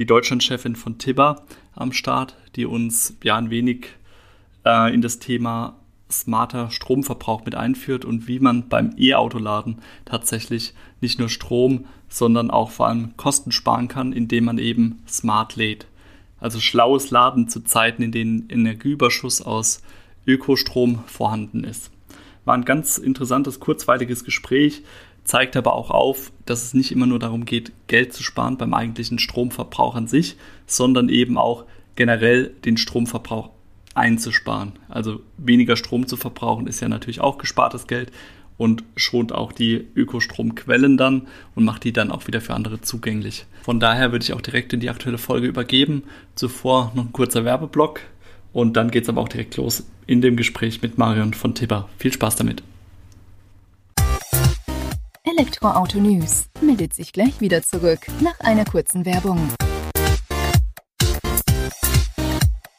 die Deutschlandchefin von Tibber, am Start, die uns ja ein wenig äh, in das Thema smarter Stromverbrauch mit einführt und wie man beim E-Autoladen tatsächlich nicht nur Strom, sondern auch vor allem Kosten sparen kann, indem man eben smart lädt. Also schlaues Laden zu Zeiten, in denen Energieüberschuss aus Ökostrom vorhanden ist. War ein ganz interessantes, kurzweiliges Gespräch, zeigt aber auch auf, dass es nicht immer nur darum geht, Geld zu sparen beim eigentlichen Stromverbrauch an sich, sondern eben auch generell den Stromverbrauch einzusparen. Also weniger Strom zu verbrauchen ist ja natürlich auch gespartes Geld und schont auch die Ökostromquellen dann und macht die dann auch wieder für andere zugänglich. Von daher würde ich auch direkt in die aktuelle Folge übergeben. Zuvor noch ein kurzer Werbeblock und dann geht es aber auch direkt los in dem Gespräch mit Marion von Tibber. Viel Spaß damit. Elektroauto News meldet sich gleich wieder zurück nach einer kurzen Werbung.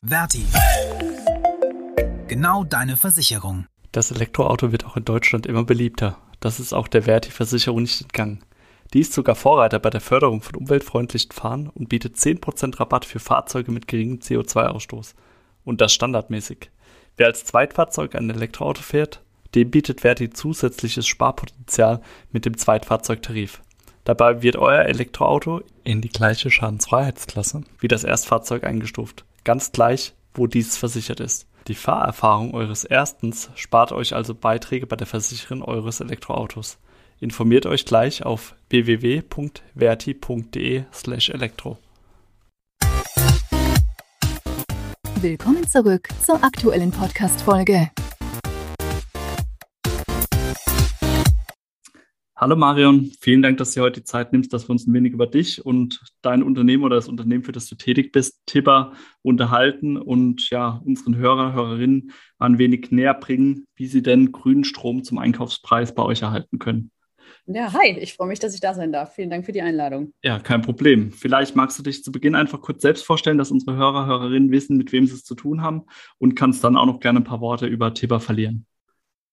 Verti. Genau deine Versicherung. Das Elektroauto wird auch in Deutschland immer beliebter. Das ist auch der Verti-Versicherung nicht entgangen. Die ist sogar Vorreiter bei der Förderung von umweltfreundlichen Fahren und bietet 10% Rabatt für Fahrzeuge mit geringem CO2-Ausstoß. Und das standardmäßig. Wer als Zweitfahrzeug ein Elektroauto fährt, dem bietet Verti zusätzliches Sparpotenzial mit dem Zweitfahrzeugtarif. Dabei wird euer Elektroauto in die gleiche Schadensfreiheitsklasse wie das Erstfahrzeug eingestuft. Ganz gleich, wo dies versichert ist. Die Fahrerfahrung eures Erstens spart euch also Beiträge bei der Versicherung eures Elektroautos. Informiert euch gleich auf www.verti.de/elektro. Willkommen zurück zur aktuellen Podcast-Folge. Hallo Marion, vielen Dank, dass du heute die Zeit nimmst, dass wir uns ein wenig über dich und dein Unternehmen oder das Unternehmen, für das du tätig bist, Tipper, unterhalten und ja, unseren Hörer, Hörerinnen ein wenig näher bringen, wie sie denn grünen Strom zum Einkaufspreis bei euch erhalten können. Ja, hi, ich freue mich, dass ich da sein darf. Vielen Dank für die Einladung. Ja, kein Problem. Vielleicht magst du dich zu Beginn einfach kurz selbst vorstellen, dass unsere Hörer, Hörerinnen wissen, mit wem sie es zu tun haben und kannst dann auch noch gerne ein paar Worte über Tipper verlieren.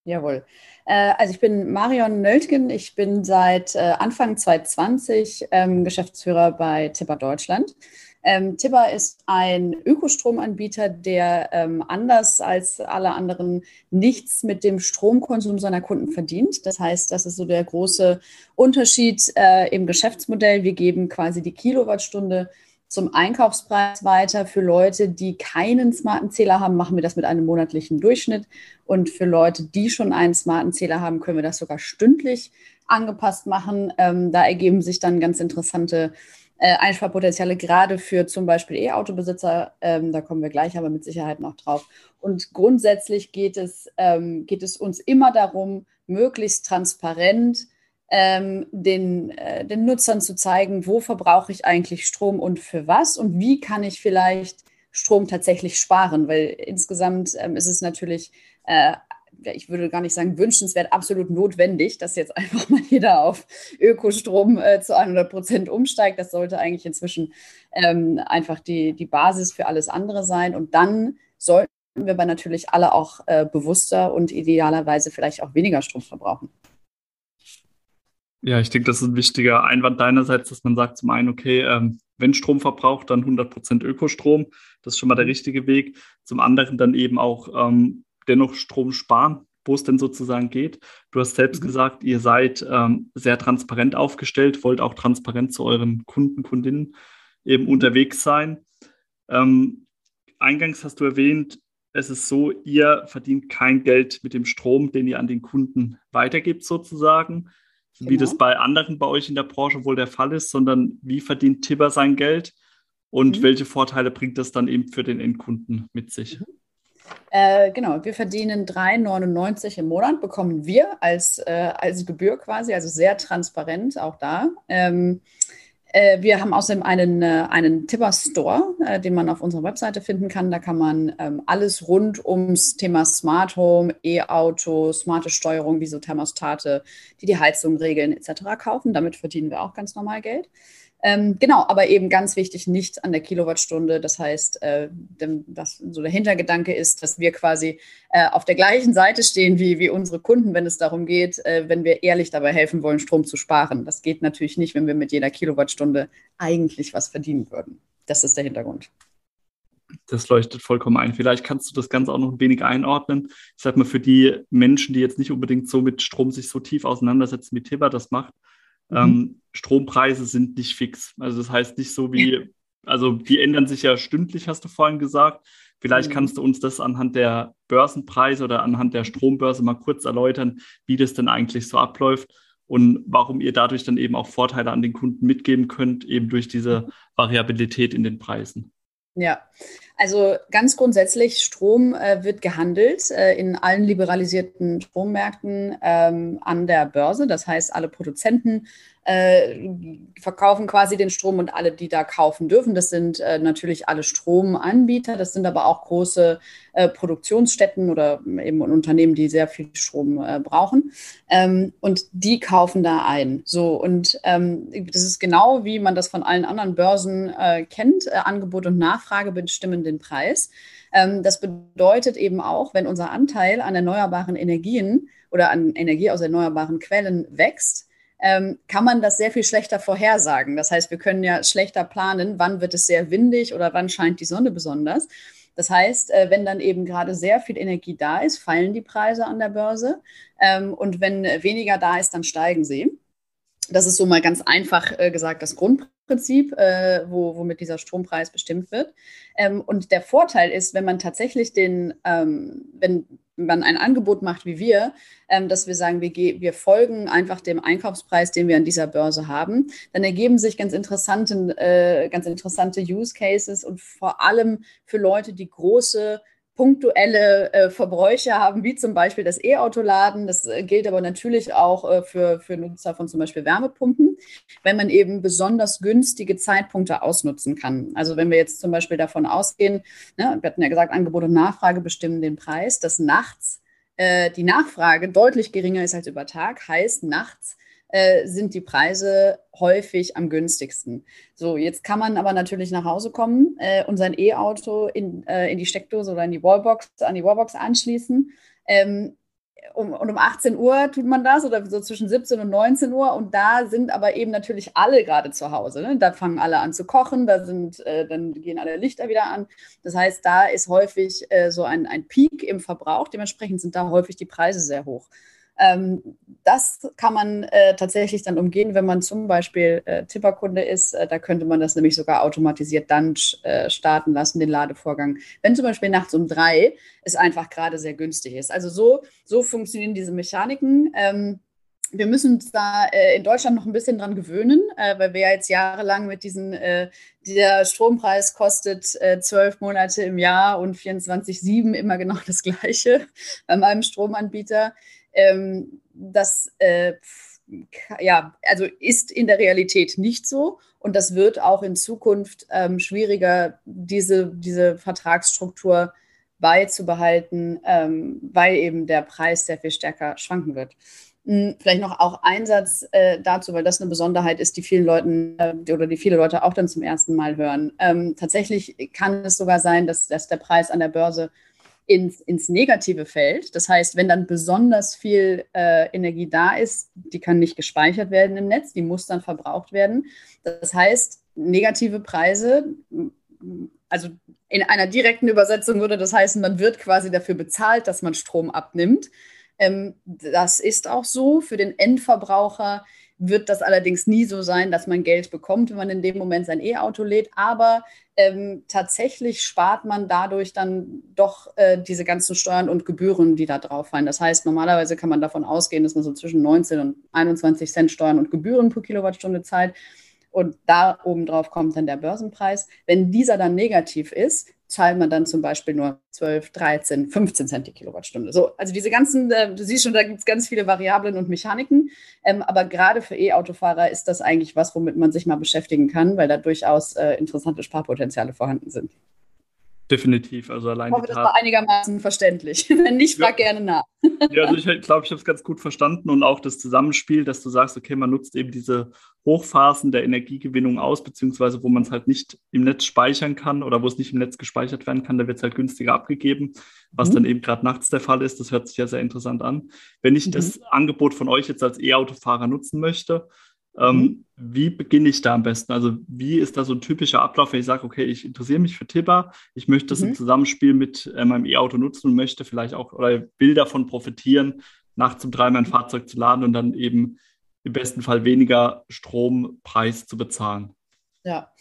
Jawohl. Äh, also ich bin Marion Nöltgen. Ich bin seit äh, Anfang 2020 ähm, Geschäftsführer bei Tipper Deutschland. Ähm, Tipper ist ein Ökostromanbieter, der ähm, anders als alle anderen nichts mit dem Stromkonsum seiner Kunden verdient. Das heißt, das ist so der große Unterschied äh, im Geschäftsmodell. Wir geben quasi die Kilowattstunde zum Einkaufspreis weiter. Für Leute, die keinen smarten Zähler haben, machen wir das mit einem monatlichen Durchschnitt. Und für Leute, die schon einen smarten Zähler haben, können wir das sogar stündlich angepasst machen. Ähm, da ergeben sich dann ganz interessante äh, Einsparpotenziale, gerade für zum Beispiel E-Autobesitzer. Ähm, da kommen wir gleich aber mit Sicherheit noch drauf. Und grundsätzlich geht es, ähm, geht es uns immer darum, möglichst transparent ähm, den, äh, den Nutzern zu zeigen, wo verbrauche ich eigentlich Strom und für was und wie kann ich vielleicht Strom tatsächlich sparen, weil insgesamt ähm, ist es natürlich, äh, ich würde gar nicht sagen wünschenswert, absolut notwendig, dass jetzt einfach mal jeder auf Ökostrom äh, zu 100 Prozent umsteigt. Das sollte eigentlich inzwischen ähm, einfach die, die Basis für alles andere sein und dann sollten wir aber natürlich alle auch äh, bewusster und idealerweise vielleicht auch weniger Strom verbrauchen. Ja, ich denke, das ist ein wichtiger Einwand deinerseits, dass man sagt zum einen, okay, ähm, wenn Strom verbraucht, dann 100% Ökostrom. Das ist schon mal der mhm. richtige Weg. Zum anderen dann eben auch ähm, dennoch Strom sparen, wo es denn sozusagen geht. Du hast selbst mhm. gesagt, ihr seid ähm, sehr transparent aufgestellt, wollt auch transparent zu euren Kunden, Kundinnen eben unterwegs sein. Ähm, eingangs hast du erwähnt, es ist so, ihr verdient kein Geld mit dem Strom, den ihr an den Kunden weitergibt sozusagen genau. wie das genau. bei anderen bei euch in der Branche wohl der Fall ist, sondern wie verdient Tibber sein Geld und mhm. welche Vorteile bringt das dann eben für den Endkunden mit sich? Mhm. Äh, genau, wir verdienen 3,99 im Monat, bekommen wir als, äh, als Gebühr quasi, also sehr transparent auch da. Ähm, Äh, wir haben außerdem einen, äh, einen Tipper Store, äh, den man auf unserer Webseite finden kann. Da kann man ähm, alles rund ums Thema Smart Home, E-Auto, smarte Steuerung, wie so Thermostate, die die Heizung regeln etc. kaufen. Damit verdienen wir auch ganz normal Geld. Ähm, genau, aber eben ganz wichtig, nicht an der Kilowattstunde. Das heißt, äh, das, so der Hintergedanke ist, dass wir quasi äh, auf der gleichen Seite stehen wie, wie unsere Kunden, wenn es darum geht, äh, wenn wir ehrlich dabei helfen wollen, Strom zu sparen. Das geht natürlich nicht, wenn wir mit jeder Kilowattstunde eigentlich was verdienen würden. Das ist der Hintergrund. Das leuchtet vollkommen ein. Vielleicht kannst du das Ganze auch noch ein wenig einordnen. Ich sag mal, für die Menschen, die jetzt nicht unbedingt so mit Strom sich so tief auseinandersetzen, wie Tibber das macht, Mhm. Ähm, Strompreise sind nicht fix. Also das heißt nicht so wie, also die ändern sich ja stündlich, hast du vorhin gesagt. Vielleicht mhm. kannst du uns das anhand der Börsenpreise oder anhand der Strombörse mal kurz erläutern, wie das denn eigentlich so abläuft und warum ihr dadurch dann eben auch Vorteile an den Kunden mitgeben könnt, eben durch diese mhm. Variabilität in den Preisen. Ja, also ganz grundsätzlich, Strom äh, wird gehandelt äh, in allen liberalisierten Strommärkten ähm, an der Börse. Das heißt, alle Produzenten äh, verkaufen quasi den Strom und alle, die da kaufen dürfen, das sind äh, natürlich alle Stromanbieter, das sind aber auch große äh, Produktionsstätten oder eben Unternehmen, die sehr viel Strom äh, brauchen. Ähm, und die kaufen da ein. So, und ähm, das ist genau wie man das von allen anderen Börsen äh, kennt. Äh, Angebot und Nachfrage bestimmen den Preis. Ähm, das bedeutet eben auch, wenn unser Anteil an erneuerbaren Energien oder an Energie aus erneuerbaren Quellen wächst, ähm, kann man das sehr viel schlechter vorhersagen. Das heißt, wir können ja schlechter planen, wann wird es sehr windig oder wann scheint die Sonne besonders. Das heißt, äh, wenn dann eben gerade sehr viel Energie da ist, fallen die Preise an der Börse. Ähm, und wenn weniger da ist, dann steigen sie. Das ist so mal ganz einfach äh, gesagt das Grundprinzip, äh, wo, womit dieser Strompreis bestimmt wird. Ähm, und der Vorteil ist, wenn man tatsächlich den, ähm, wenn man ein Angebot macht wie wir, ähm, dass wir sagen, wir, wir, folgen einfach dem Einkaufspreis, den wir an dieser Börse haben, dann ergeben sich ganz interessante, äh, ganz interessante Use Cases und vor allem für Leute, die große punktuelle äh, Verbräuche haben, wie zum Beispiel das E-Auto-Laden. Das äh, gilt aber natürlich auch äh, für, für Nutzer von zum Beispiel Wärmepumpen, wenn man eben besonders günstige Zeitpunkte ausnutzen kann. Also wenn wir jetzt zum Beispiel davon ausgehen, ne, wir hatten ja gesagt, Angebot und Nachfrage bestimmen den Preis, dass nachts äh, die Nachfrage deutlich geringer ist als über Tag, heißt nachts äh, sind die Preise häufig am günstigsten. So, jetzt kann man aber natürlich nach Hause kommen äh, und sein E-Auto in, äh, in die Steckdose oder in die Wallbox, an die Wallbox anschließen. Ähm, um, und um 18 Uhr tut man das oder so zwischen 17 und 19 Uhr und da sind aber eben natürlich alle gerade zu Hause. Ne? Da fangen alle an zu kochen, da sind, äh, dann gehen alle Lichter wieder an. Das heißt, da ist häufig äh, so ein, ein Peak im Verbrauch. Dementsprechend sind da häufig die Preise sehr hoch. Ähm, das kann man äh, tatsächlich dann umgehen, wenn man zum Beispiel äh, Tipperkunde ist. Äh, da könnte man das nämlich sogar automatisiert dann äh, starten lassen, den Ladevorgang. Wenn zum Beispiel nachts um drei es einfach gerade sehr günstig ist. Also so, so funktionieren diese Mechaniken. Ähm, wir müssen uns da äh, in Deutschland noch ein bisschen dran gewöhnen, äh, weil wir jetzt jahrelang mit diesen, dieser Strompreis kostet zwölf Monate im Jahr und 24,7 immer genau das Gleiche bei meinem Stromanbieter ähm, das äh, ja, also ist in der Realität nicht so. Und das wird auch in Zukunft ähm, schwieriger, diese, diese Vertragsstruktur beizubehalten, ähm, weil eben der Preis sehr viel stärker schwanken wird. Hm, vielleicht noch auch ein Satz äh, dazu, weil das eine Besonderheit ist, die vielen Leuten äh, oder die viele Leute auch dann zum ersten Mal hören. Ähm, tatsächlich kann es sogar sein, dass, dass der Preis an der Börse ins, ins negative Feld. Das heißt, wenn dann besonders viel äh, Energie da ist, die kann nicht gespeichert werden im Netz, die muss dann verbraucht werden. Das heißt, negative Preise, also in einer direkten Übersetzung würde das heißen, man wird quasi dafür bezahlt, dass man Strom abnimmt. Ähm, das ist auch so. Für den Endverbraucher wird das allerdings nie so sein, dass man Geld bekommt, wenn man in dem Moment sein E-Auto lädt. Aber ähm, tatsächlich spart man dadurch dann doch äh, diese ganzen Steuern und Gebühren, die da drauf fallen. Das heißt, normalerweise kann man davon ausgehen, dass man so zwischen 19 und 21 Cent Steuern und Gebühren pro Kilowattstunde zahlt. Und da oben drauf kommt dann der Börsenpreis. Wenn dieser dann negativ ist, zahlt man dann zum Beispiel nur 12, 13, 15 Cent die Kilowattstunde. So, also diese ganzen, äh, du siehst schon, da gibt es ganz viele Variablen und Mechaniken. Ähm, aber gerade für E-Autofahrer ist das eigentlich was, womit man sich mal beschäftigen kann, weil da durchaus äh, interessante Sparpotenziale vorhanden sind. Definitiv, also allein. Ich hoffe, das war einigermaßen verständlich. Wenn nicht, frag ja. gerne nach. ja, also ich glaube, ich habe es ganz gut verstanden und auch das Zusammenspiel, dass du sagst, okay, man nutzt eben diese Hochphasen der Energiegewinnung aus, beziehungsweise wo man es halt nicht im Netz speichern kann oder wo es nicht im Netz gespeichert werden kann, da wird es halt günstiger abgegeben, was mhm. dann eben gerade nachts der Fall ist. Das hört sich ja sehr interessant an. Wenn ich mhm. das Angebot von euch jetzt als E-Autofahrer nutzen möchte, ähm, mhm. Wie beginne ich da am besten? Also wie ist da so ein typischer Ablauf, wenn ich sage, okay, ich interessiere mich für Tipper, ich möchte das mhm. im Zusammenspiel mit äh, meinem E-Auto nutzen und möchte vielleicht auch oder will davon profitieren, nachts um drei mein Fahrzeug zu laden und dann eben im besten Fall weniger Strompreis zu bezahlen? Ja.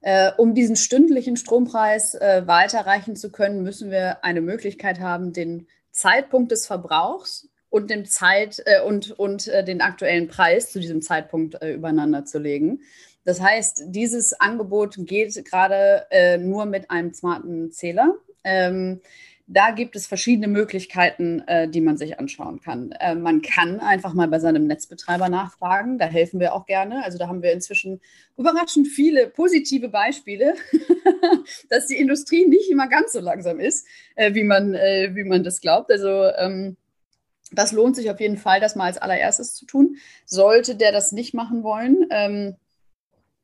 Äh, um diesen stündlichen Strompreis äh, weiterreichen zu können, müssen wir eine Möglichkeit haben, den Zeitpunkt des Verbrauchs und dem Zeit äh, und, und äh, den aktuellen Preis zu diesem Zeitpunkt äh, übereinander zu legen. Das heißt, dieses Angebot geht gerade äh, nur mit einem smarten Zähler. Ähm, da gibt es verschiedene Möglichkeiten, äh, die man sich anschauen kann. Äh, man kann einfach mal bei seinem Netzbetreiber nachfragen. Da helfen wir auch gerne. Also da haben wir inzwischen überraschend viele positive Beispiele, dass die Industrie nicht immer ganz so langsam ist, wie, man, wie man das glaubt. Also ähm, das lohnt sich auf jeden Fall, das mal als allererstes zu tun. Sollte der das nicht machen wollen, ähm,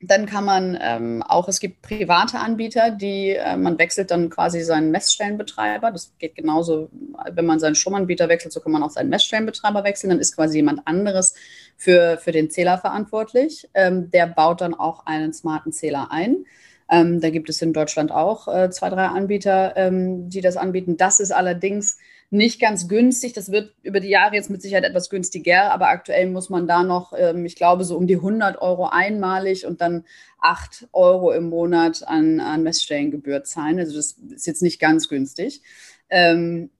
dann kann man ähm, auch, es gibt private Anbieter, die, äh, man wechselt dann quasi seinen Messstellenbetreiber. Das geht genauso, wenn man seinen Stromanbieter wechselt, so kann man auch seinen Messstellenbetreiber wechseln. Dann ist quasi jemand anderes für, für den Zähler verantwortlich. Ähm, der baut dann auch einen smarten Zähler ein. Ähm, da gibt es in Deutschland auch äh, zwei, drei Anbieter, ähm, die das anbieten. Das ist allerdings nicht ganz günstig. Das wird über die Jahre jetzt mit Sicherheit etwas günstiger, aber aktuell muss man da noch, ähm, ich glaube, so um die 100 Euro einmalig und dann 8 Euro im Monat an, an Messstellengebühr zahlen. Also das ist jetzt nicht ganz günstig. Ähm,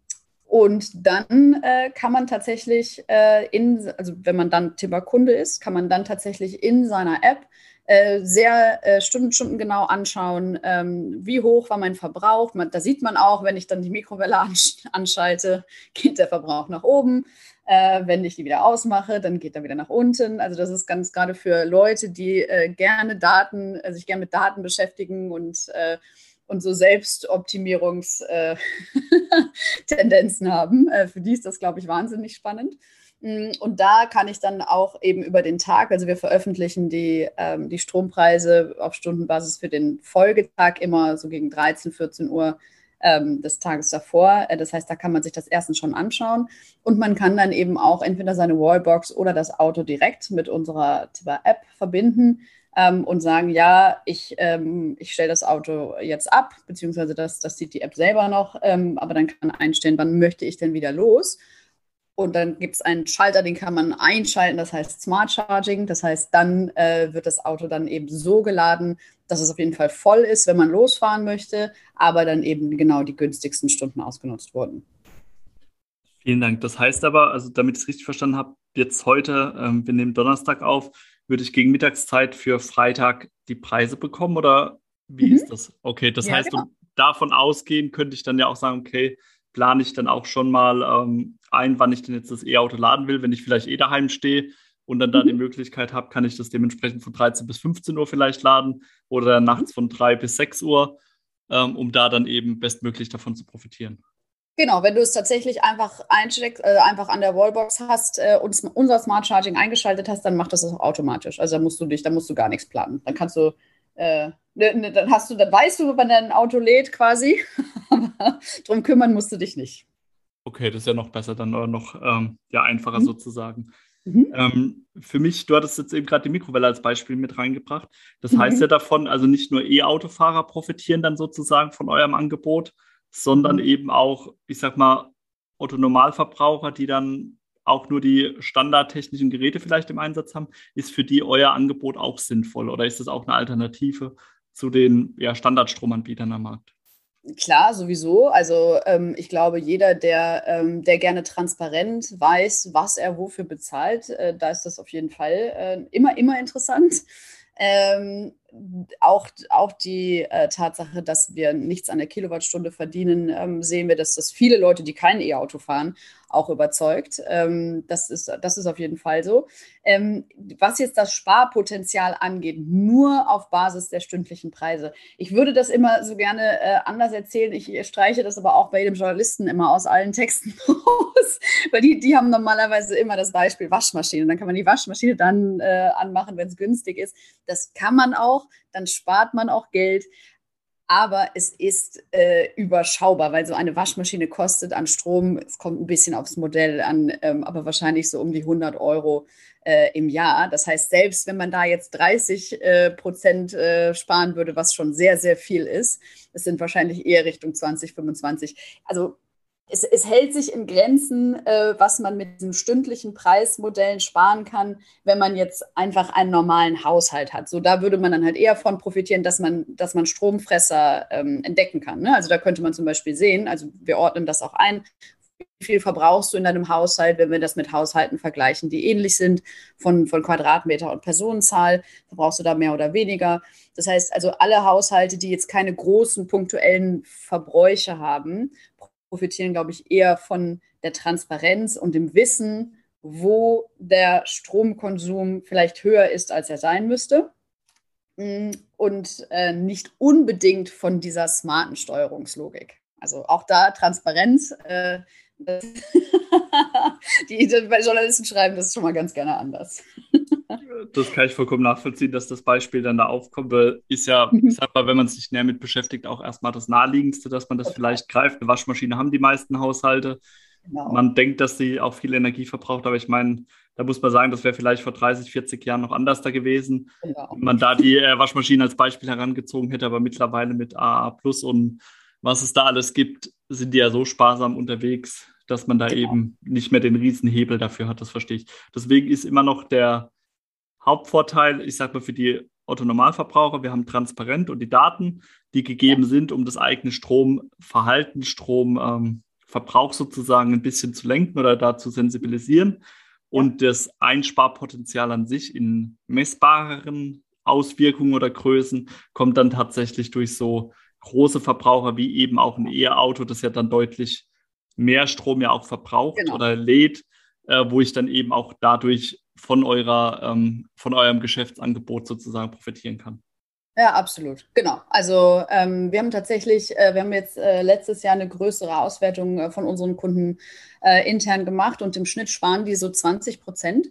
und dann äh, kann man tatsächlich äh, in, also wenn man dann Tipper-Kunde ist, kann man dann tatsächlich in seiner App äh, sehr äh, Stunden, Stunden genau anschauen, ähm, wie hoch war mein Verbrauch. Man, da sieht man auch, wenn ich dann die Mikrowelle ansch anschalte, geht der Verbrauch nach oben. Äh, wenn ich die wieder ausmache, dann geht er wieder nach unten. Also das ist ganz gerade für Leute, die äh, gerne Daten, äh, sich gerne mit Daten beschäftigen und und so Selbstoptimierungstendenzen haben. für die ist das, glaube ich, wahnsinnig spannend. Mm, und da kann ich dann auch eben über den Tag, also wir veröffentlichen die, ähm, die Strompreise auf Stundenbasis für den Folgetag immer so gegen 13, 14 Uhr ähm, des Tages davor. Äh, das heißt, da kann man sich das erstens schon anschauen und man kann dann eben auch entweder seine Wallbox oder das Auto direkt mit unserer Tipper-App verbinden ähm, und sagen, ja, ich, ähm, ich stelle das Auto jetzt ab, beziehungsweise das, das sieht die App selber noch, ähm, aber dann kann einstellen, wann möchte ich denn wieder los. Und dann gibt es einen Schalter, den kann man einschalten, das heißt Smart Charging. Das heißt, dann äh, wird das Auto dann eben so geladen, dass es auf jeden Fall voll ist, wenn man losfahren möchte, aber dann eben genau die günstigsten Stunden ausgenutzt wurden. Vielen Dank. Das heißt aber, also damit ich es richtig verstanden habe, jetzt heute, ähm, wir nehmen Donnerstag auf, würde ich gegen Mittagszeit für Freitag die Preise bekommen oder wie mhm. ist das? Okay, das ja, heißt, genau. davon ausgehen könnte ich dann ja auch sagen, okay, plane ich dann auch schon mal ähm, ein, wann ich denn jetzt das E-Auto laden will, wenn ich vielleicht eh daheim stehe und dann da die mhm. Möglichkeit habe, kann ich das dementsprechend von 13 bis 15 Uhr vielleicht laden oder nachts von 3 bis 6 Uhr, ähm, um da dann eben bestmöglich davon zu profitieren. Genau, wenn du es tatsächlich einfach einsteckst, äh, einfach an der Wallbox hast äh, und unser Smart Charging eingeschaltet hast, dann macht das auch automatisch. Also da musst du dich, da musst du gar nichts planen. Dann kannst du äh, ne, ne, dann hast du, dann weißt du, wann dein Auto lädt quasi. Aber drum kümmern musst du dich nicht. Okay, das ist ja noch besser, dann noch ähm, ja, einfacher mhm. sozusagen. Mhm. Ähm, für mich, du hattest jetzt eben gerade die Mikrowelle als Beispiel mit reingebracht. Das mhm. heißt ja davon, also nicht nur E-Autofahrer profitieren dann sozusagen von eurem Angebot, sondern eben auch, ich sag mal, Otto-Normalverbraucher, die dann auch nur die standardtechnischen Geräte vielleicht im Einsatz haben, ist für die euer Angebot auch sinnvoll oder ist das auch eine Alternative zu den ja, Standardstromanbietern am Markt? Klar, sowieso. Also ähm, ich glaube, jeder, der, ähm, der gerne transparent weiß, was er wofür bezahlt, äh, da ist das auf jeden Fall äh, immer, immer interessant. Ähm, auch, auch die äh, Tatsache, dass wir nichts an der Kilowattstunde verdienen, ähm, sehen wir, dass das viele Leute, die kein E-Auto fahren, auch überzeugt. Ähm, das, ist, das ist auf jeden Fall so. Ähm, was jetzt das Sparpotenzial angeht, nur auf Basis der stündlichen Preise. Ich würde das immer so gerne äh, anders erzählen. Ich streiche das aber auch bei jedem Journalisten immer aus allen Texten aus, weil die, die haben normalerweise immer das Beispiel Waschmaschine. Dann kann man die Waschmaschine dann äh, anmachen, wenn es günstig ist. Das kann man auch, dann spart man auch Geld aber es ist äh, überschaubar, weil so eine Waschmaschine kostet an Strom, es kommt ein bisschen aufs Modell an, ähm, aber wahrscheinlich so um die 100 Euro äh, im Jahr. Das heißt, selbst wenn man da jetzt 30 äh, Prozent äh, sparen würde, was schon sehr, sehr viel ist, es sind wahrscheinlich eher Richtung 20, 25. Also es, es, hält sich in Grenzen, äh, was man mit diesen stündlichen Preismodellen sparen kann, wenn man jetzt einfach einen normalen Haushalt hat. So, da würde man dann halt eher von profitieren, dass man, dass man Stromfresser ähm, entdecken kann. Ne? Also da könnte man zum Beispiel sehen, also wir ordnen das auch ein, wie viel verbrauchst du in deinem Haushalt, wenn wir das mit Haushalten vergleichen, die ähnlich sind von, von Quadratmeter und Personenzahl, verbrauchst du da mehr oder weniger. Das heißt also, alle Haushalte, die jetzt keine großen punktuellen Verbräuche haben profitieren, glaube ich, eher von der Transparenz und dem Wissen, wo der Stromkonsum vielleicht höher ist, als er sein müsste. Mm, und äh, nicht unbedingt von dieser smarten Steuerungslogik. Also auch da Transparenz. Äh, die, die Journalisten schreiben das schon mal ganz gerne anders das kann ich vollkommen nachvollziehen, dass das Beispiel dann da aufkommt. Weil ist ja, ich sag mal, wenn man sich näher mit beschäftigt, auch erstmal das Naheliegendste, dass man das vielleicht greift. Eine Waschmaschine haben die meisten Haushalte. Genau. Man denkt, dass sie auch viel Energie verbraucht, aber ich meine, da muss man sagen, das wäre vielleicht vor 30, 40 Jahren noch anders da gewesen. Genau. Wenn man da die äh, Waschmaschine als Beispiel herangezogen hätte, aber mittlerweile mit AA Plus und was es da alles gibt, sind die ja so sparsam unterwegs, dass man da genau. eben nicht mehr den Riesenhebel dafür hat. Das verstehe ich. Deswegen ist immer noch der Hauptvorteil, ich sage mal für die Otto-Normalverbraucher, wir haben transparent und die Daten, die gegeben ja. sind, um das eigene Stromverhalten, Stromverbrauch ähm, sozusagen ein bisschen zu lenken oder da zu sensibilisieren. Und das Einsparpotenzial an sich in messbareren Auswirkungen oder Größen kommt dann tatsächlich durch so große Verbraucher wie eben auch ein E-Auto, das ja dann deutlich mehr Strom ja auch verbraucht genau. oder lädt, äh, wo ich dann eben auch dadurch von, eurer, ähm, von eurem Geschäftsangebot sozusagen profitieren kann. Ja, absolut. Genau. Also ähm, wir haben tatsächlich, äh, wir haben jetzt äh, letztes Jahr eine größere Auswertung äh, von unseren Kunden äh, intern gemacht und im Schnitt sparen die so 20 Prozent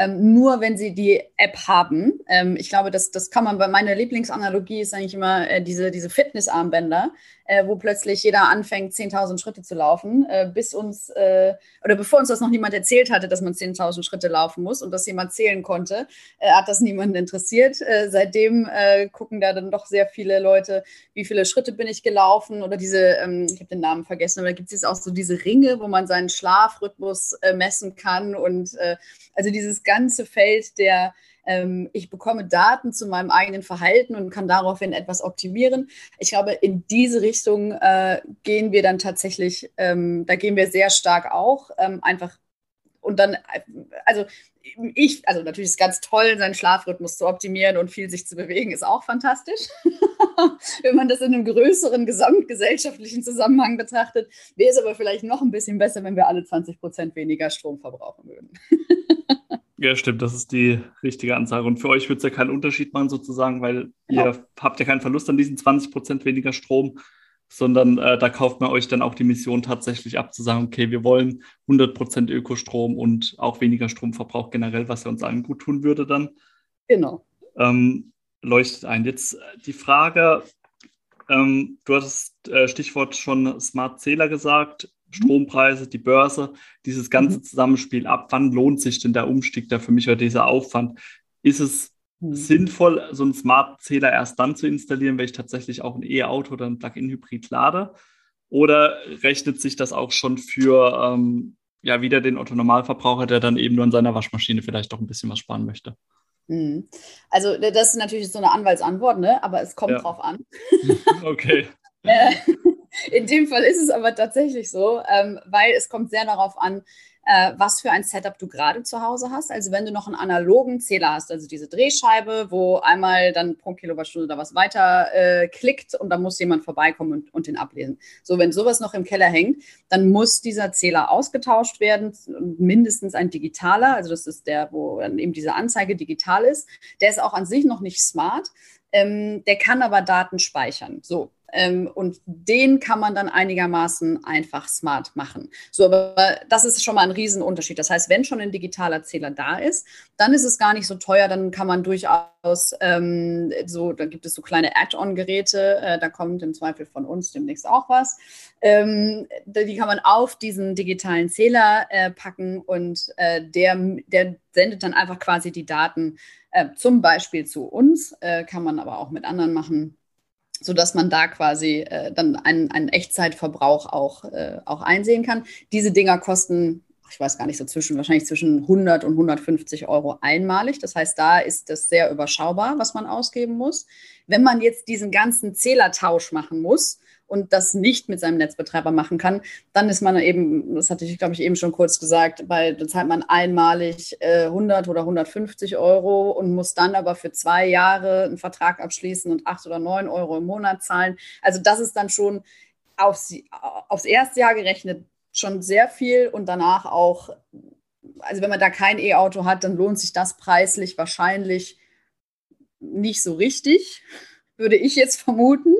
ähm, nur wenn sie die App haben. Ähm, ich glaube, das, das kann man bei meiner Lieblingsanalogie ist eigentlich immer äh, diese, diese Fitnessarmbänder, äh, wo plötzlich jeder anfängt, 10.000 Schritte zu laufen, äh, bis uns, äh, oder bevor uns das noch niemand erzählt hatte, dass man 10.000 Schritte laufen muss und dass jemand zählen konnte, äh, hat das niemanden interessiert. Äh, seitdem gucken da dann doch sehr viele Leute, wie viele Schritte bin ich gelaufen oder diese, ähm, ich habe den Namen vergessen, aber da gibt es jetzt auch so diese Ringe, wo man seinen Schlafrhythmus messen kann und also dieses ganze Feld der ich bekomme Daten zu meinem eigenen Verhalten und kann daraufhin etwas optimieren. Ich glaube, in diese Richtung äh, gehen wir dann tatsächlich, ähm, da gehen wir sehr stark auch, ähm, einfach und dann, also ich, also natürlich ist es ganz toll, seinen Schlafrhythmus zu optimieren und viel sich zu bewegen, ist auch fantastisch. Wenn man das in einem größeren gesamtgesellschaftlichen Zusammenhang betrachtet, wäre es aber vielleicht noch ein bisschen besser, wenn wir alle 20 Prozent weniger Strom verbrauchen würden. Ja, stimmt, das ist die richtige Ansage. Und für euch wird es ja keinen Unterschied machen, sozusagen, weil genau. ihr habt ja keinen Verlust an diesen 20 Prozent weniger Strom, sondern äh, da kauft man euch dann auch die Mission tatsächlich ab, zu sagen, okay, wir wollen 100 Prozent Ökostrom und auch weniger Stromverbrauch generell, was ja uns allen gut tun würde dann. Genau. Ähm, leuchtet ein. Jetzt äh, die Frage, ähm, du hattest äh, Stichwort schon Smart Zähler gesagt. Strompreise, die Börse, dieses ganze mhm. Zusammenspiel, ab wann lohnt sich denn der Umstieg da für mich oder dieser Aufwand? Ist es mhm. sinnvoll, so einen Smart-Zähler erst dann zu installieren, wenn ich tatsächlich auch ein E-Auto oder ein Plug-in-Hybrid lade? Oder rechnet sich das auch schon für ähm, ja wieder den Otto-Normalverbraucher, der dann eben nur an seiner Waschmaschine vielleicht doch ein bisschen was sparen möchte? Mhm. Also das ist natürlich so eine Anwaltsantwort, ne? aber es kommt ja. drauf an. okay. In dem Fall ist es aber tatsächlich so, ähm, weil es kommt sehr darauf an, äh, was für ein Setup du gerade zu Hause hast. Also wenn du noch einen analogen Zähler hast, also diese Drehscheibe, wo einmal dann pro Kilowattstunde da was weiter äh, klickt und dann muss jemand vorbeikommen und, und den ablesen. So, wenn sowas noch im Keller hängt, dann muss dieser Zähler ausgetauscht werden, mindestens ein digitaler, also das ist der, wo dann eben diese Anzeige digital ist. Der ist auch an sich noch nicht smart. Ähm, der kann aber Daten speichern. So, und den kann man dann einigermaßen einfach smart machen. So, aber das ist schon mal ein Riesenunterschied. Das heißt, wenn schon ein digitaler Zähler da ist, dann ist es gar nicht so teuer, dann kann man durchaus ähm, so, da gibt es so kleine Add-on-Geräte, äh, da kommt im Zweifel von uns demnächst auch was. Ähm, die kann man auf diesen digitalen Zähler äh, packen und äh, der, der sendet dann einfach quasi die Daten äh, zum Beispiel zu uns, äh, kann man aber auch mit anderen machen sodass man da quasi äh, dann einen, einen Echtzeitverbrauch auch, äh, auch einsehen kann. Diese Dinger kosten, ich weiß gar nicht, so zwischen, wahrscheinlich zwischen 100 und 150 Euro einmalig. Das heißt, da ist das sehr überschaubar, was man ausgeben muss. Wenn man jetzt diesen ganzen Zählertausch machen muss, und das nicht mit seinem Netzbetreiber machen kann, dann ist man eben, das hatte ich, glaube ich, eben schon kurz gesagt, bei, da zahlt man einmalig äh, 100 oder 150 Euro und muss dann aber für zwei Jahre einen Vertrag abschließen und 8 oder 9 Euro im Monat zahlen. Also das ist dann schon aufs, aufs erste Jahr gerechnet schon sehr viel und danach auch, also wenn man da kein E-Auto hat, dann lohnt sich das preislich wahrscheinlich nicht so richtig, würde ich jetzt vermuten.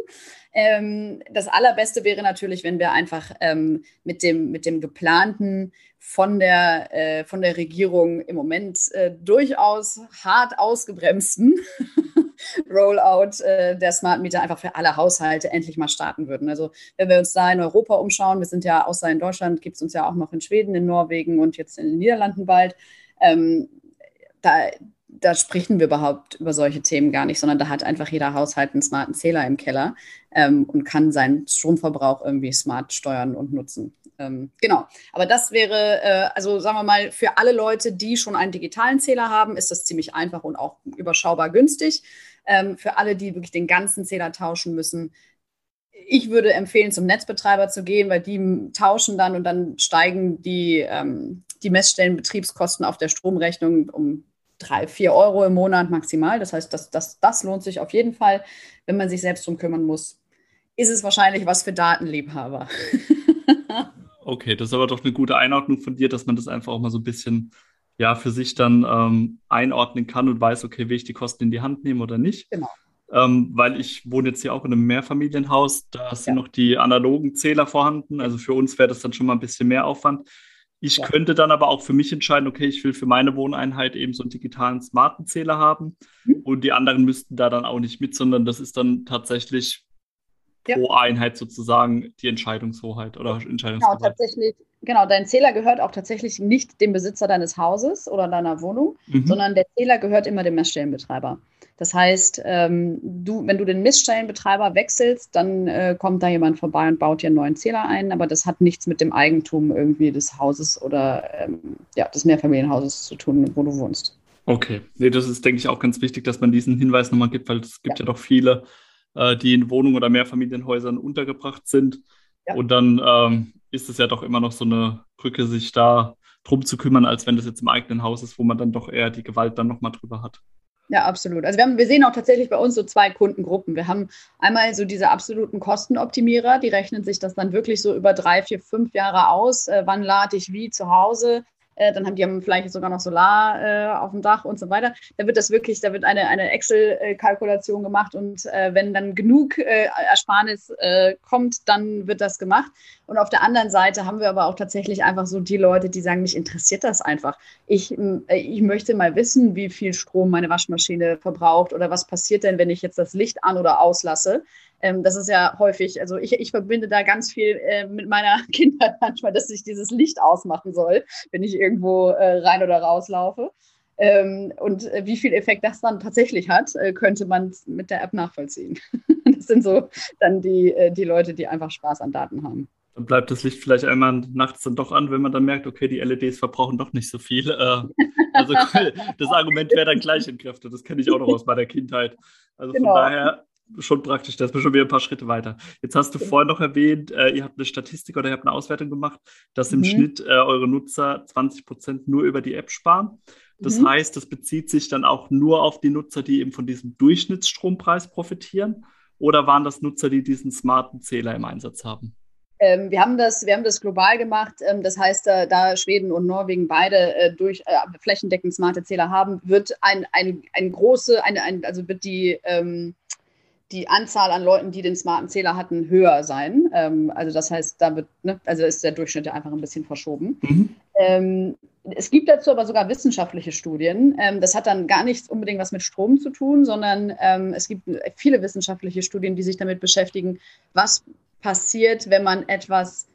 Ähm, das Allerbeste wäre natürlich, wenn wir einfach ähm, mit, dem, mit dem geplanten von der, äh, von der Regierung im Moment äh, durchaus hart ausgebremsten Rollout äh, der Smart Meter einfach für alle Haushalte endlich mal starten würden. Also wenn wir uns da in Europa umschauen, wir sind ja außer in Deutschland, gibt es uns ja auch noch in Schweden, in Norwegen und jetzt in den Niederlanden bald. Ähm, da, da sprechen wir überhaupt über solche Themen gar nicht, sondern da hat einfach jeder Haushalt einen smarten Zähler im Keller ähm, und kann seinen Stromverbrauch irgendwie smart steuern und nutzen. Ähm, genau, aber das wäre, äh, also sagen wir mal, für alle Leute, die schon einen digitalen Zähler haben, ist das ziemlich einfach und auch überschaubar günstig. Ähm, für alle, die wirklich den ganzen Zähler tauschen müssen, ich würde empfehlen, zum Netzbetreiber zu gehen, weil die tauschen dann und dann steigen die, ähm, die Messstellenbetriebskosten auf der Stromrechnung um drei, vier Euro im Monat maximal. Das heißt, das, das, das lohnt sich auf jeden Fall. Wenn man sich selbst drum kümmern muss, ist es wahrscheinlich was für Datenliebhaber. okay, das ist aber doch eine gute Einordnung von dir, dass man das einfach auch mal so ein bisschen ja, für sich dann ähm, einordnen kann und weiß, okay, will ich die Kosten in die Hand nehmen oder nicht. Genau. Ähm, weil ich wohne jetzt hier auch in einem Mehrfamilienhaus, da sind ja. noch die analogen Zähler vorhanden. Also für uns wäre das dann schon mal ein bisschen mehr Aufwand. Ich ja. könnte dann aber auch für mich entscheiden, okay, ich will für meine Wohneinheit eben so einen digitalen smarten Zähler haben mhm. und die anderen müssten da dann auch nicht mit, sondern das ist dann tatsächlich ja. pro Einheit sozusagen die Entscheidungshoheit oder Entscheidungshoheit. Genau, tatsächlich. Genau, dein Zähler gehört auch tatsächlich nicht dem Besitzer deines Hauses oder deiner Wohnung, mhm. sondern der Zähler gehört immer dem Messstellenbetreiber. Das heißt, ähm, du, wenn du den Messstellenbetreiber wechselst, dann äh, kommt da jemand vorbei und baut dir einen neuen Zähler ein, aber das hat nichts mit dem Eigentum irgendwie des Hauses oder ähm, ja, des Mehrfamilienhauses zu tun, wo du wohnst. Okay, nee, das ist, denke ich, auch ganz wichtig, dass man diesen Hinweis nochmal gibt, weil es gibt ja, ja doch viele, äh, die in Wohnungen oder Mehrfamilienhäusern untergebracht sind. Ja. Und dann ähm, ist es ja doch immer noch so eine Brücke, sich da drum zu kümmern, als wenn das jetzt im eigenen Haus ist, wo man dann doch eher die Gewalt dann nochmal drüber hat. Ja, absolut. Also wir, haben, wir sehen auch tatsächlich bei uns so zwei Kundengruppen. Wir haben einmal so diese absoluten Kostenoptimierer, die rechnen sich das dann wirklich so über drei, vier, fünf Jahre aus. Äh, wann lade ich wie zu Hause? Äh, dann haben die vielleicht sogar noch Solar äh, auf dem Dach und so weiter. Da wird das wirklich, da wird eine, eine Excel-Kalkulation gemacht und äh, wenn dann genug äh, Ersparnis äh, kommt, dann wird das gemacht. Und auf der anderen Seite haben wir aber auch tatsächlich einfach so die Leute, die sagen, mich interessiert das einfach. Ich, ich möchte mal wissen, wie viel Strom meine Waschmaschine verbraucht oder was passiert denn, wenn ich jetzt das Licht an oder auslasse. Ähm, das ist ja häufig, also ich, ich verbinde da ganz viel äh, mit meiner Kindheit manchmal, dass ich dieses Licht ausmachen soll, wenn ich irgendwo äh, rein oder rauslaufe. Ähm, und äh, wie viel Effekt das dann tatsächlich hat, äh, könnte man mit der App nachvollziehen. das sind so dann die, äh, die Leute, die einfach Spaß an Daten haben. Dann bleibt das Licht vielleicht einmal nachts dann doch an, wenn man dann merkt, okay, die LEDs verbrauchen doch nicht so viel. Also das Argument wäre dann gleich entkräftet. Das kenne ich auch noch aus meiner Kindheit. Also genau. von daher schon praktisch, da ist man schon wieder ein paar Schritte weiter. Jetzt hast du vorhin noch erwähnt, äh, ihr habt eine Statistik oder ihr habt eine Auswertung gemacht, dass im mhm. Schnitt äh, eure Nutzer 20 Prozent nur über die App sparen. Das mhm. heißt, das bezieht sich dann auch nur auf die Nutzer, die eben von diesem Durchschnittsstrompreis profitieren. Oder waren das Nutzer, die diesen smarten Zähler im Einsatz haben? Ähm, wir, haben das, wir haben das global gemacht. Ähm, das heißt, äh, da Schweden und Norwegen beide äh, durch äh, flächendeckend smarte Zähler haben, wird ein, ein, ein große, eine, ein, also wird die, ähm, die Anzahl an Leuten, die den smarten Zähler hatten, höher sein. Ähm, also das heißt, da wird, ne, also ist der Durchschnitt einfach ein bisschen verschoben. Mhm. Ähm, es gibt dazu aber sogar wissenschaftliche Studien. Ähm, das hat dann gar nichts unbedingt was mit Strom zu tun, sondern es gibt viele wissenschaftliche Studien, die sich damit beschäftigen, was passiert, wenn man etwas,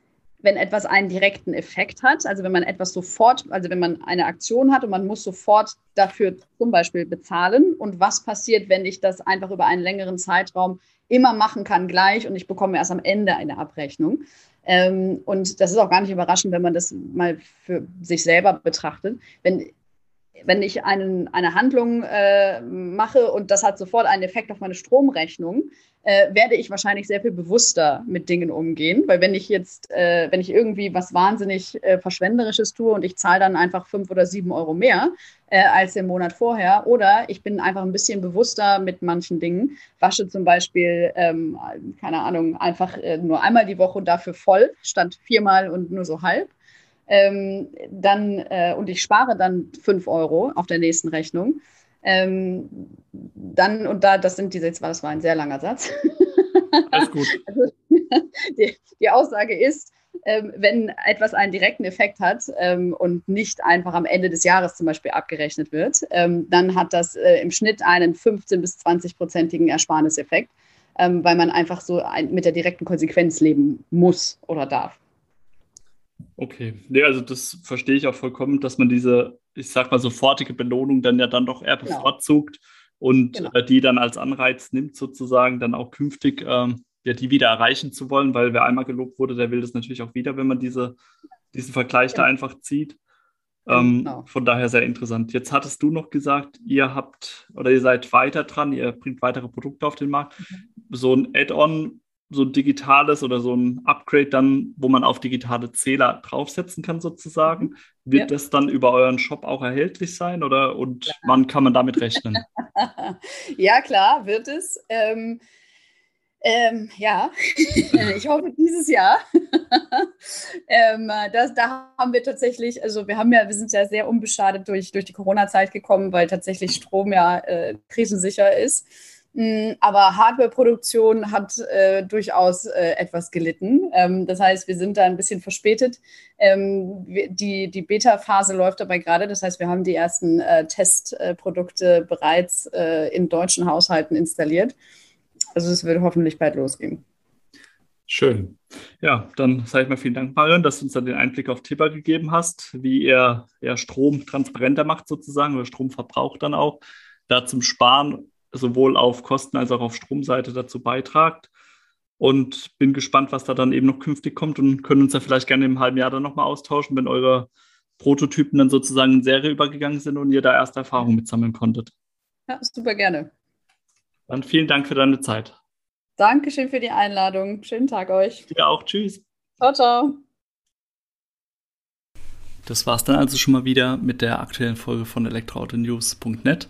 wenn etwas einen direkten Effekt hat. Also wenn man etwas sofort, also wenn man eine Aktion hat und man muss sofort dafür zum Beispiel bezahlen. Und was passiert, wenn ich das einfach über einen längeren Zeitraum immer machen kann gleich und ich bekomme erst am Ende eine Abrechnung. Ähm, und das ist auch gar nicht überraschend, wenn man das mal für sich selber betrachtet. Wenn wenn ich einen, eine Handlung äh, mache und das hat sofort einen Effekt auf meine Stromrechnung, äh, werde ich wahrscheinlich sehr viel bewusster mit Dingen umgehen. Weil wenn ich jetzt, äh, wenn ich irgendwie was wahnsinnig äh, Verschwenderisches tue und ich zahle dann einfach fünf oder sieben Euro mehr äh, als im Monat vorher, oder ich bin einfach ein bisschen bewusster mit manchen Dingen, wasche zum Beispiel, ähm, keine Ahnung, einfach äh, nur einmal die Woche dafür voll, statt viermal und nur so halb ähm, dann, äh, und ich spare dann 5 Euro auf der nächsten Rechnung, ähm, dann, und da, das sind diese, das war ein sehr langer Satz. Alles gut. Also, die, die, Aussage ist, ähm, wenn etwas einen direkten Effekt hat ähm, und nicht einfach am Ende des Jahres zum Beispiel abgerechnet wird, ähm, dann hat das äh, im Schnitt einen 15- bis 20-prozentigen Ersparniseffekt, ähm, weil man einfach so ein, mit der direkten Konsequenz leben muss oder darf. Okay, nee, also das verstehe ich auch vollkommen, dass man diese, ich sag mal, sofortige Belohnung dann ja dann doch eher genau. bevorzugt und genau. äh, die dann als Anreiz nimmt, sozusagen dann auch künftig ähm, ja, die wieder erreichen zu wollen, weil wer einmal gelobt wurde, der will das natürlich auch wieder, wenn man diese, diesen Vergleich genau. da einfach zieht. Ähm, genau. Von daher sehr interessant. Jetzt hattest du noch gesagt, ihr habt oder ihr seid weiter dran, ihr bringt weitere Produkte auf den Markt. Mhm. So ein Add-on so ein digitales oder so ein Upgrade dann, wo man auf digitale Zähler draufsetzen kann sozusagen. Wird ja. das dann über euren Shop auch erhältlich sein oder und ja. wann kann man damit rechnen? ja, klar, wird es. Ähm, ähm, ja, ich hoffe dieses Jahr. ähm, das, da haben wir tatsächlich, also wir haben ja, wir sind ja sehr unbeschadet durch, durch die Corona-Zeit gekommen, weil tatsächlich Strom ja äh, krisensicher ist. Mm, aber Hardware-Produktion hat äh, durchaus äh, etwas gelitten. Ähm, das heißt, wir sind da ein bisschen verspätet. Ähm, die die Beta-Phase läuft dabei gerade. Das heißt, wir haben die ersten äh, Testprodukte bereits äh, in deutschen Haushalten installiert. Also es wird hoffentlich bald losgehen. Schön. Ja, dann sage ich mal vielen Dank, Marion, dass du uns dann den Einblick auf Tipper gegeben hast, wie ihr, ihr Strom transparenter macht sozusagen oder Stromverbrauch dann auch da zum Sparen sowohl auf Kosten- als auch auf Stromseite dazu beitragt. Und bin gespannt, was da dann eben noch künftig kommt und können uns ja vielleicht gerne im halben Jahr dann nochmal austauschen, wenn eure Prototypen dann sozusagen in Serie übergegangen sind und ihr da erste Erfahrungen mitsammeln konntet. Ja, super gerne. Dann vielen Dank für deine Zeit. Dankeschön für die Einladung. Schönen Tag euch. Dir auch. Tschüss. Ciao, ciao. Das war es dann also schon mal wieder mit der aktuellen Folge von elektroautonews.net.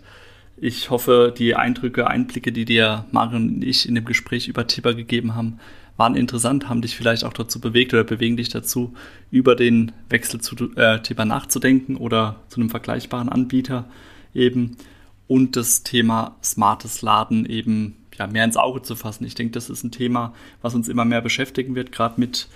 Ich hoffe, die Eindrücke, Einblicke, die dir Marion und ich in dem Gespräch über Tibber gegeben haben, waren interessant, haben dich vielleicht auch dazu bewegt oder bewegen dich dazu, über den Wechsel zu äh, Tibber nachzudenken oder zu einem vergleichbaren Anbieter eben und das Thema smartes Laden eben ja, mehr ins Auge zu fassen. Ich denke, das ist ein Thema, was uns immer mehr beschäftigen wird, gerade mit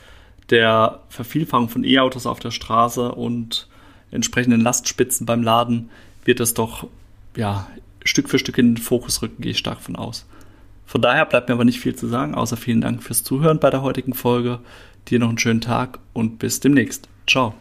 der Vervielfachung von E-Autos auf der Straße und entsprechenden Lastspitzen beim Laden wird es doch ja, Stück für Stück in den Fokus rücken, gehe ich stark von aus. Von daher bleibt mir aber nicht viel zu sagen, außer vielen Dank fürs Zuhören bei der heutigen Folge. Dir noch einen schönen Tag und bis demnächst. Ciao.